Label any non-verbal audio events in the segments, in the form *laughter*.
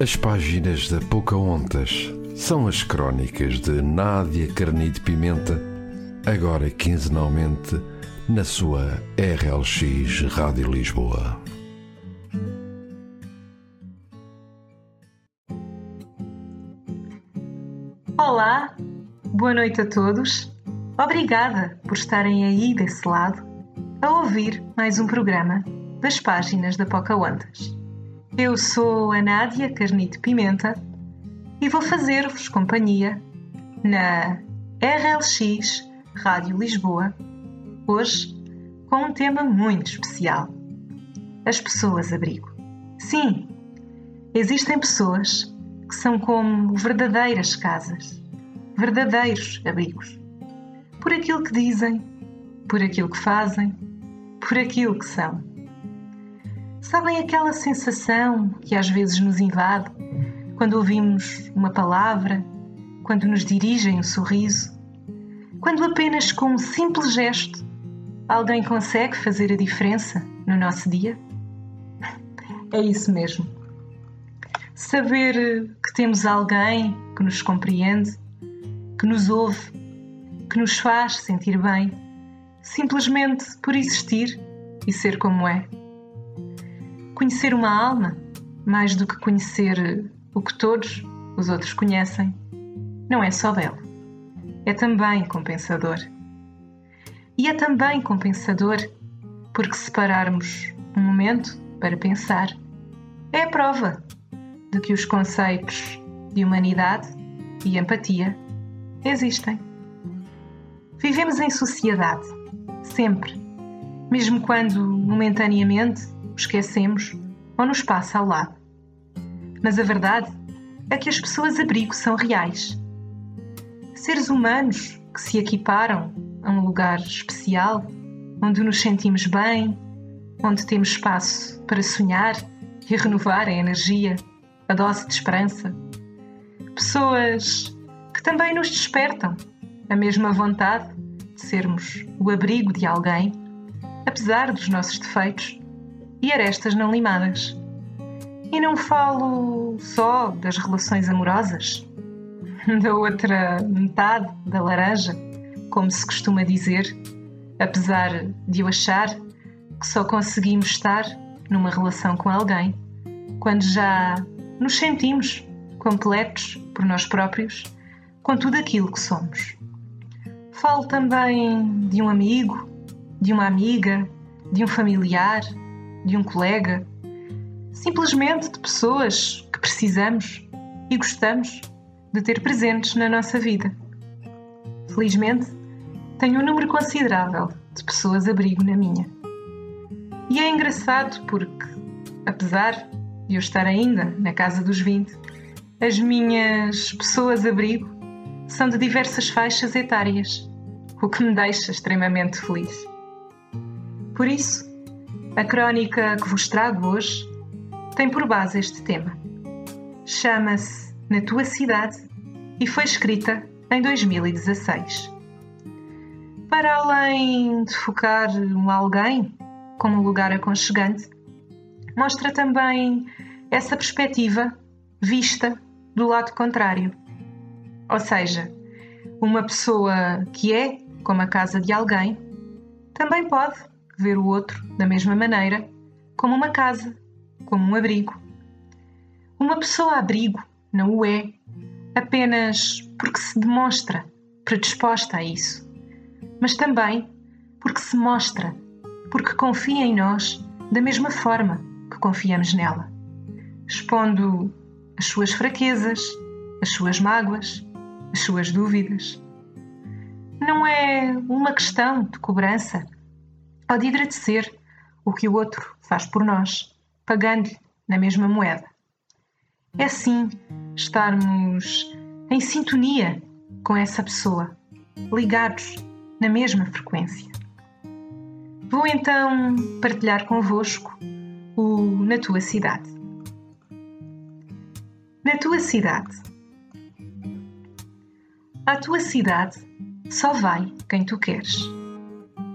As páginas da Pocahontas são as crónicas de Nádia Carnide Pimenta, agora quinzenalmente na sua RLX Rádio Lisboa. Olá, boa noite a todos. Obrigada por estarem aí desse lado a ouvir mais um programa das páginas da Pocahontas. Eu sou a Nádia Carnito Pimenta e vou fazer-vos companhia na RLX Rádio Lisboa, hoje com um tema muito especial: as pessoas abrigo. Sim, existem pessoas que são como verdadeiras casas, verdadeiros abrigos. Por aquilo que dizem, por aquilo que fazem, por aquilo que são. Sabem aquela sensação que às vezes nos invade quando ouvimos uma palavra, quando nos dirigem um sorriso, quando apenas com um simples gesto alguém consegue fazer a diferença no nosso dia? *laughs* É isso mesmo. Saber que temos alguém que nos compreende, que nos ouve, que nos faz sentir bem, simplesmente por existir e ser como é. Conhecer uma alma, mais do que conhecer o que todos os outros conhecem, não é só belo, é também compensador. E é também compensador porque separarmos um momento para pensar é a prova de que os conceitos de humanidade e empatia existem. Vivemos em sociedade, sempre, mesmo quando momentaneamente esquecemos ou nos passa ao lado. Mas a verdade é que as pessoas-abrigo são reais. Seres humanos que se equiparam a um lugar especial, onde nos sentimos bem, onde temos espaço para sonhar e renovar a energia, a dose de esperança. Pessoas que também nos despertam a mesma vontade de sermos o abrigo de alguém, apesar dos nossos defeitos e arestas não limadas. E não falo só das relações amorosas, *laughs* da outra metade da laranja, como se costuma dizer, apesar de eu achar que só conseguimos estar numa relação com alguém quando já nos sentimos completos por nós próprios com tudo aquilo que somos. Falo também de um amigo, de uma amiga, de um familiar, de um colega, simplesmente de pessoas que precisamos e gostamos de ter presentes na nossa vida. Felizmente, tenho um número considerável de pessoas-abrigo na minha. E é engraçado porque, apesar de eu estar ainda na casa dos 20, as minhas pessoas-abrigo são de diversas faixas etárias, o que me deixa extremamente feliz. Por isso, a crónica que vos trago hoje tem por base este tema. Chama-se Na Tua Cidade e foi escrita em 2016. Para além de focar um alguém como um lugar aconchegante, mostra também essa perspectiva vista do lado contrário. Ou seja, uma pessoa que é como a casa de alguém também pode ver o outro da mesma maneira, como uma casa, como um abrigo. Uma pessoa abrigo não o é apenas porque se demonstra predisposta a isso, mas também porque se mostra, porque confia em nós da mesma forma que confiamos nela, expondo as suas fraquezas, as suas mágoas, as suas dúvidas. Não é uma questão de cobrança ou de agradecer o que o outro faz por nós, pagando-lhe na mesma moeda. É sim estarmos em sintonia com essa pessoa, ligados na mesma frequência. Vou então partilhar convosco o Na Tua Cidade. Na tua cidade. À tua cidade só vai quem tu queres.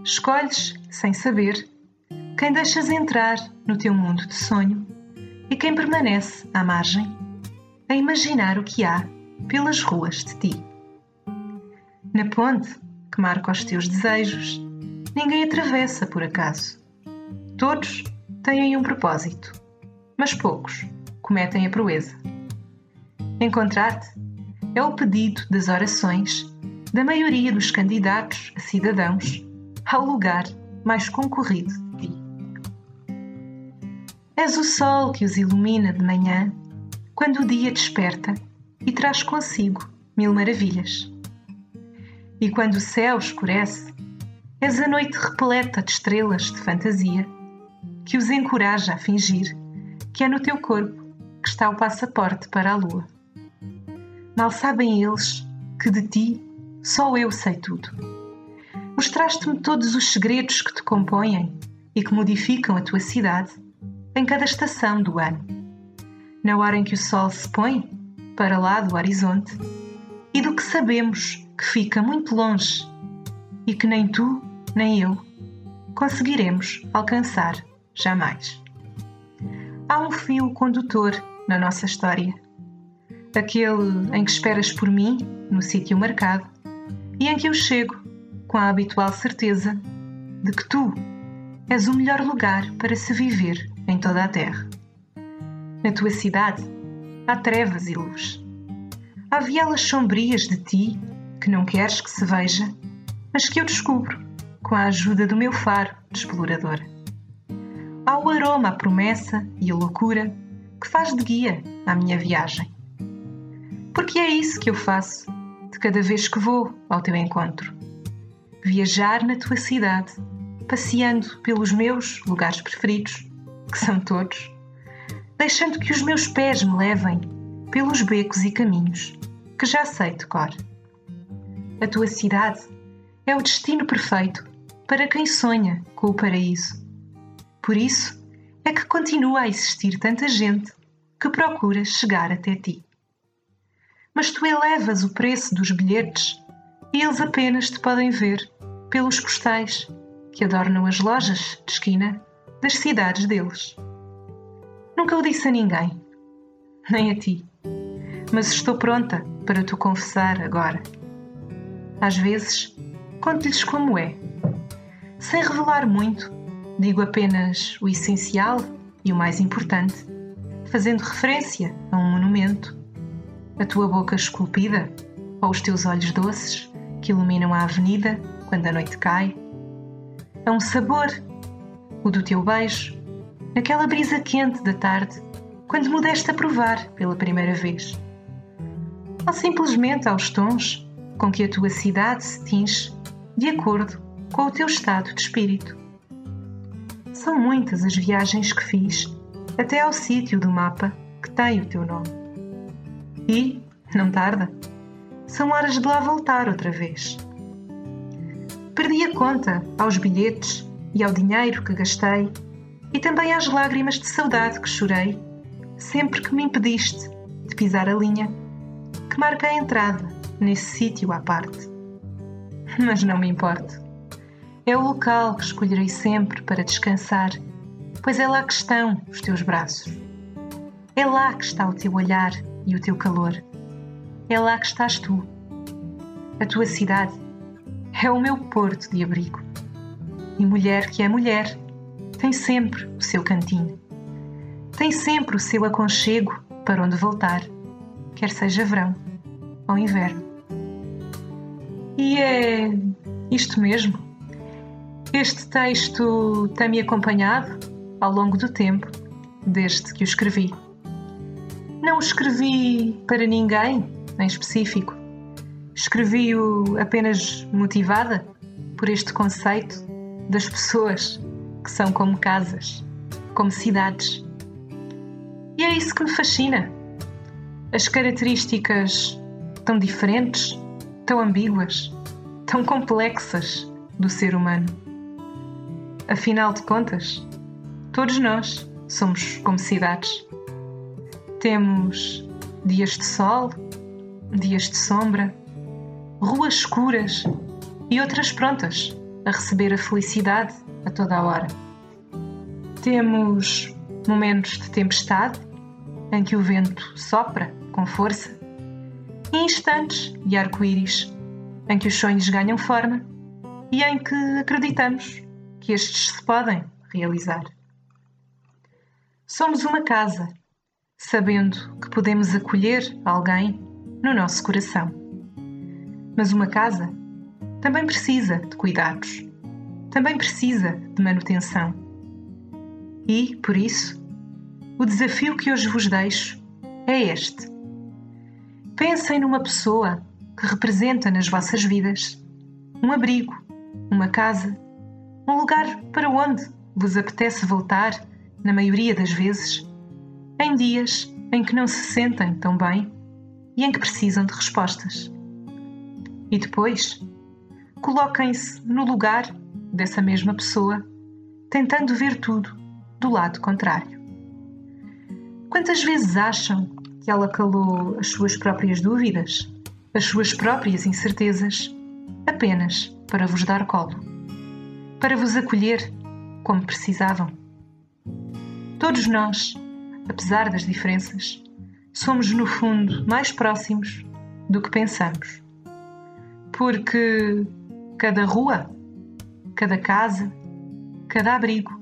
Escolhes sem saber, quem deixas entrar no teu mundo de sonho e quem permanece à margem a imaginar o que há pelas ruas de ti. Na ponte que marca os teus desejos, ninguém atravessa por acaso. Todos têm um propósito, mas poucos cometem a proeza. Encontrar-te é o pedido das orações da maioria dos candidatos a cidadãos ao lugar mais concorrido de ti. És o sol que os ilumina de manhã, quando o dia desperta e traz consigo mil maravilhas. E quando o céu escurece, és a noite repleta de estrelas de fantasia, que os encoraja a fingir que é no teu corpo que está o passaporte para a lua. Mal sabem eles que de ti só eu sei tudo. Mostraste-me todos os segredos que te compõem e que modificam a tua cidade em cada estação do ano. Na hora em que o sol se põe para lá do horizonte e do que sabemos que fica muito longe e que nem tu nem eu conseguiremos alcançar jamais. Há um fio condutor na nossa história aquele em que esperas por mim, no sítio marcado, e em que eu chego com a habitual certeza de que tu és o melhor lugar para se viver em toda a terra. Na tua cidade há trevas e luz. Há vielas sombrias de ti que não queres que se veja, mas que eu descubro com a ajuda do meu faro de exploradora. Há o aroma, a promessa e a loucura que faz de guia à minha viagem porque é isso que eu faço de cada vez que vou ao teu encontro. Viajar na tua cidade, passeando pelos meus lugares preferidos, que são todos, deixando que os meus pés me levem pelos becos e caminhos que já sei de cor. A tua cidade é o destino perfeito para quem sonha com o paraíso. Por isso é que continua a existir tanta gente que procura chegar até ti mas tu elevas o preço dos bilhetes eles apenas te podem ver pelos postais que adornam as lojas de esquina das cidades deles. Nunca o disse a ninguém, nem a ti, mas estou pronta para te confessar agora. Às vezes, conto-lhes como é. Sem revelar muito, digo apenas o essencial e o mais importante, fazendo referência a um monumento a tua boca esculpida ou os teus olhos doces que iluminam a avenida quando a noite cai. A um sabor, o do teu beijo, naquela brisa quente da tarde, quando me deste a provar pela primeira vez. Ou simplesmente aos tons com que a tua cidade se tinge de acordo com o teu estado de espírito. São muitas as viagens que fiz até ao sítio do mapa que tem o teu nome. E, não tarda, são horas de lá voltar outra vez. Perdi a conta aos bilhetes e ao dinheiro que gastei e também às lágrimas de saudade que chorei sempre que me impediste de pisar a linha que marca a entrada nesse sítio à parte. Mas não me importo. É o local que escolherei sempre para descansar, pois é lá que estão os teus braços. É lá que está o teu olhar e o teu calor. É lá que estás tu. A tua cidade é o meu porto de abrigo. E mulher que é mulher tem sempre o seu cantinho. Tem sempre o seu aconchego para onde voltar, quer seja verão ou inverno. E é isto mesmo. Este texto tem-me acompanhado ao longo do tempo, desde que o escrevi. Não escrevi para ninguém em específico. Escrevi-o apenas motivada por este conceito das pessoas que são como casas, como cidades. E é isso que me fascina. As características tão diferentes, tão ambíguas, tão complexas do ser humano. Afinal de contas, todos nós somos como cidades. Temos dias de sol, dias de sombra, ruas escuras e outras prontas a receber a felicidade a toda a hora. Temos momentos de tempestade em que o vento sopra com força, e instantes de arco-íris em que os sonhos ganham forma e em que acreditamos que estes se podem realizar. Somos uma casa, sabendo que podemos acolher alguém no nosso coração. Mas uma casa também precisa de cuidados, também precisa de manutenção. E, por isso, o desafio que hoje vos deixo é este. Pensem numa pessoa que representa nas vossas vidas um abrigo, uma casa, um lugar para onde vos apetece voltar, na maioria das vezes, em dias em que não se sentem tão bem e em que precisam de respostas. E depois, coloquem-se no lugar dessa mesma pessoa, tentando ver tudo do lado contrário. Quantas vezes acham que ela calou as suas próprias dúvidas, as suas próprias incertezas, apenas para vos dar colo, para vos acolher como precisavam? Todos nós, apesar das diferenças, somos no fundo mais próximos do que pensamos. Porque cada rua, cada casa, cada abrigo,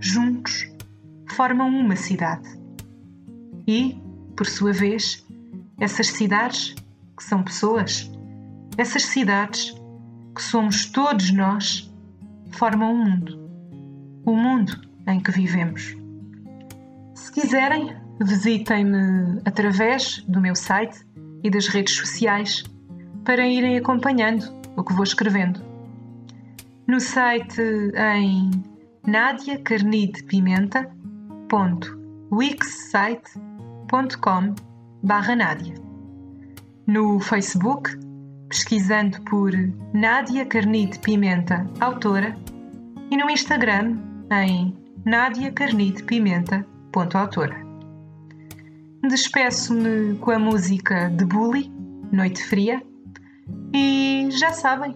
juntos, formam uma cidade. E, por sua vez, essas cidades, que são pessoas, essas cidades, que somos todos nós, formam o um mundo. O mundo em que vivemos. Se quiserem, visitem-me através do meu site e das redes sociais para irem acompanhando o que vou escrevendo. No site em nadiacarnidepimenta.wixsite.com barra Nádia. No Facebook, pesquisando por Nádia Carnide Pimenta, autora, e no Instagram em nadiacarnidepimenta.autora. Despeço-me com a música de Bully, Noite Fria, e já sabem,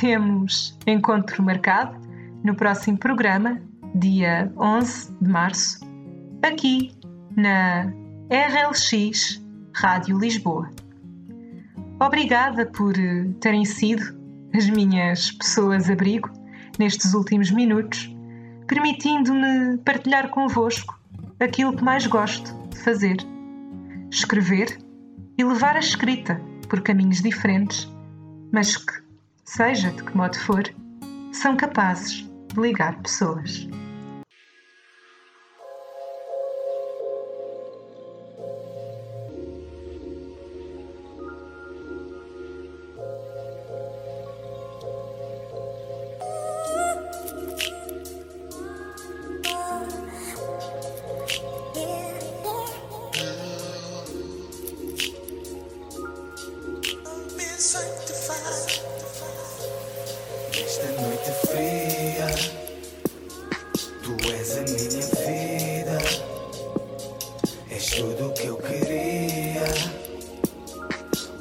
temos encontro marcado no próximo programa, dia 11 de março, aqui na RLX Rádio Lisboa. Obrigada por terem sido as minhas pessoas abrigo nestes últimos minutos, permitindo-me partilhar convosco aquilo que mais gosto de fazer: escrever e levar a escrita por caminhos diferentes, mas que, seja de que modo for, são capazes de ligar pessoas.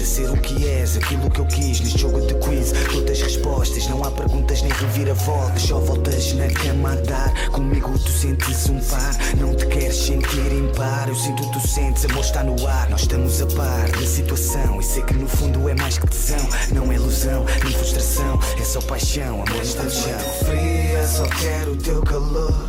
a ser o que és, aquilo que eu quis neste jogo de quiz. Todas as respostas, não há perguntas nem reviravoltas. Só voltas na cama a dar. Comigo tu sentes um par, não te queres sentir em par. Eu sinto tu sentes, amor está no ar. Nós estamos a par da situação. E sei que no fundo é mais que tesão. Não é ilusão, nem frustração. É só paixão, amor está no chão. Fria, só quero o teu calor.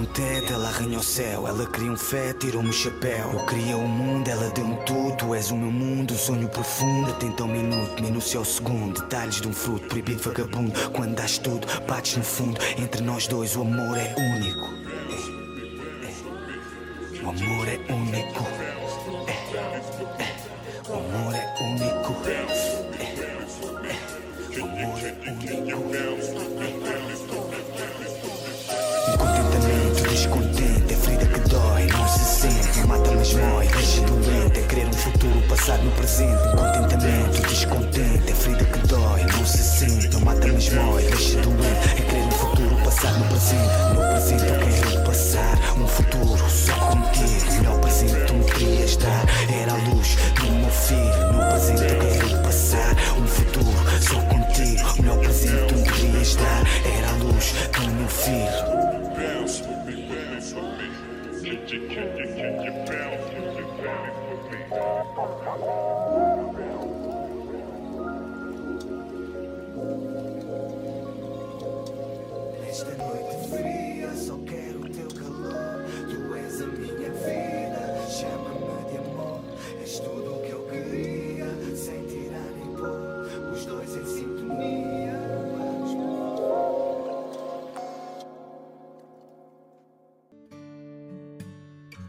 um teto, ela arranhou o céu. Ela queria um fé, tirou-me o chapéu. Eu queria o um mundo, ela deu-me tudo. Tu és o meu mundo, um sonho profundo. Atenta ao minuto, minúcia ao segundo. Detalhes de um fruto proibido, vagabundo. Quando dás tudo, bates no fundo. Entre nós dois, o amor é único. O amor é único. O amor é único. O amor é único. Mas mói, deixa doente, é querer um futuro passado no presente. Contentamento descontente, é ferida que dói, não se sente, não mata mas mói, deixa doente, é querer um futuro passado no presente. No presente eu quero passar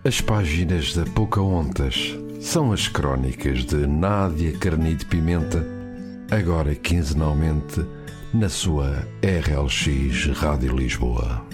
As páginas da Pocahontas são as crónicas de Nádia Carnide Pimenta, agora quinzenalmente na sua RLX Rádio Lisboa.